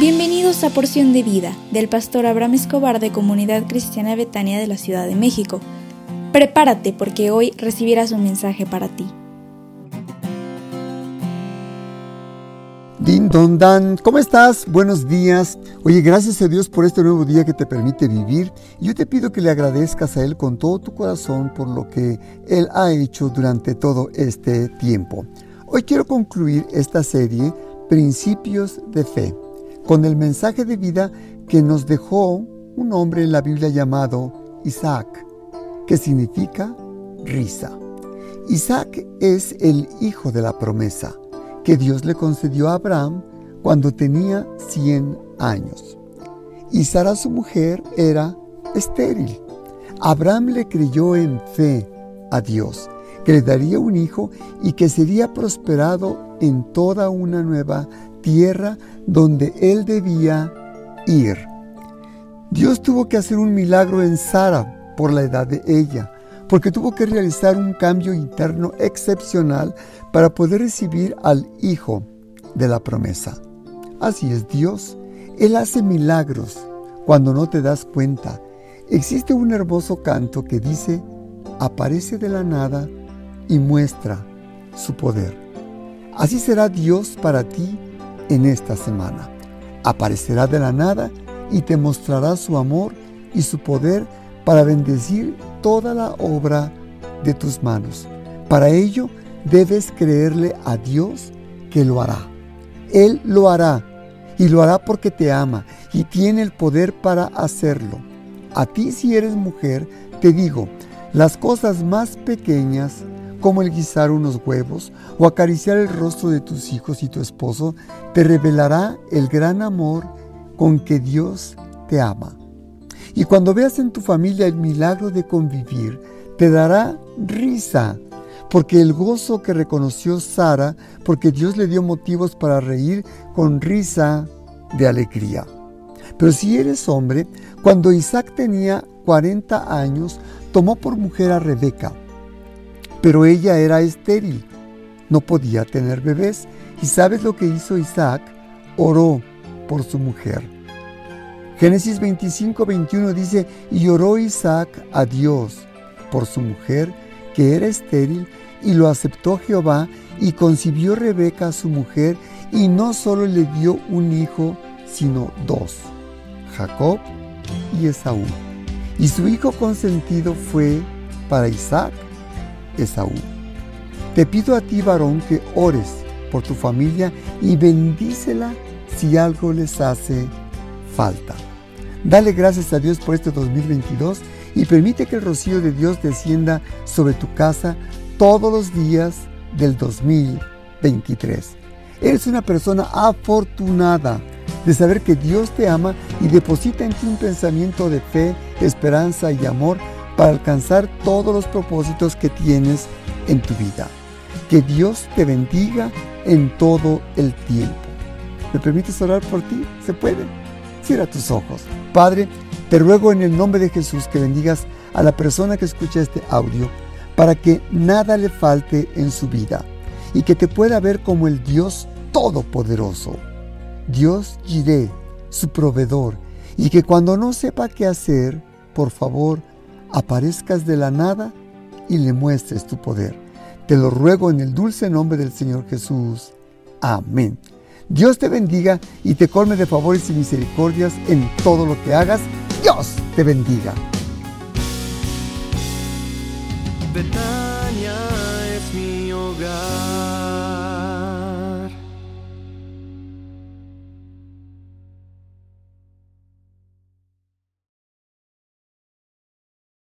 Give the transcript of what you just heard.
Bienvenidos a Porción de Vida del pastor Abraham Escobar de Comunidad Cristiana Betania de la Ciudad de México. Prepárate porque hoy recibirás un mensaje para ti. Din Don Dan, ¿cómo estás? Buenos días. Oye, gracias a Dios por este nuevo día que te permite vivir. Yo te pido que le agradezcas a Él con todo tu corazón por lo que Él ha hecho durante todo este tiempo. Hoy quiero concluir esta serie, Principios de Fe con el mensaje de vida que nos dejó un hombre en la Biblia llamado Isaac, que significa risa. Isaac es el hijo de la promesa que Dios le concedió a Abraham cuando tenía 100 años. Y Sara su mujer era estéril. Abraham le creyó en fe a Dios, que le daría un hijo y que sería prosperado en toda una nueva tierra donde él debía ir. Dios tuvo que hacer un milagro en Sara por la edad de ella, porque tuvo que realizar un cambio interno excepcional para poder recibir al hijo de la promesa. Así es Dios. Él hace milagros cuando no te das cuenta. Existe un hermoso canto que dice, aparece de la nada y muestra su poder. Así será Dios para ti en esta semana. Aparecerá de la nada y te mostrará su amor y su poder para bendecir toda la obra de tus manos. Para ello debes creerle a Dios que lo hará. Él lo hará y lo hará porque te ama y tiene el poder para hacerlo. A ti si eres mujer, te digo, las cosas más pequeñas como el guisar unos huevos o acariciar el rostro de tus hijos y tu esposo, te revelará el gran amor con que Dios te ama. Y cuando veas en tu familia el milagro de convivir, te dará risa, porque el gozo que reconoció Sara, porque Dios le dio motivos para reír con risa de alegría. Pero si eres hombre, cuando Isaac tenía 40 años, tomó por mujer a Rebeca, pero ella era estéril, no podía tener bebés. ¿Y sabes lo que hizo Isaac? Oró por su mujer. Génesis 25, 21 dice, y oró Isaac a Dios por su mujer, que era estéril, y lo aceptó Jehová, y concibió Rebeca a su mujer, y no solo le dio un hijo, sino dos, Jacob y Esaú. Y su hijo consentido fue para Isaac Esaú. Te pido a ti, varón, que ores por tu familia y bendícela si algo les hace falta. Dale gracias a Dios por este 2022 y permite que el rocío de Dios descienda sobre tu casa todos los días del 2023. Eres una persona afortunada de saber que Dios te ama y deposita en ti un pensamiento de fe, esperanza y amor para alcanzar todos los propósitos que tienes en tu vida. Que Dios te bendiga en todo el tiempo. ¿Me permites orar por ti? ¿Se puede? Cierra tus ojos. Padre, te ruego en el nombre de Jesús que bendigas a la persona que escucha este audio para que nada le falte en su vida y que te pueda ver como el Dios Todopoderoso. Dios Jireh, su proveedor, y que cuando no sepa qué hacer, por favor, aparezcas de la nada y le muestres tu poder. Te lo ruego en el dulce nombre del Señor Jesús. Amén. Dios te bendiga y te colme de favores y misericordias en todo lo que hagas. Dios te bendiga.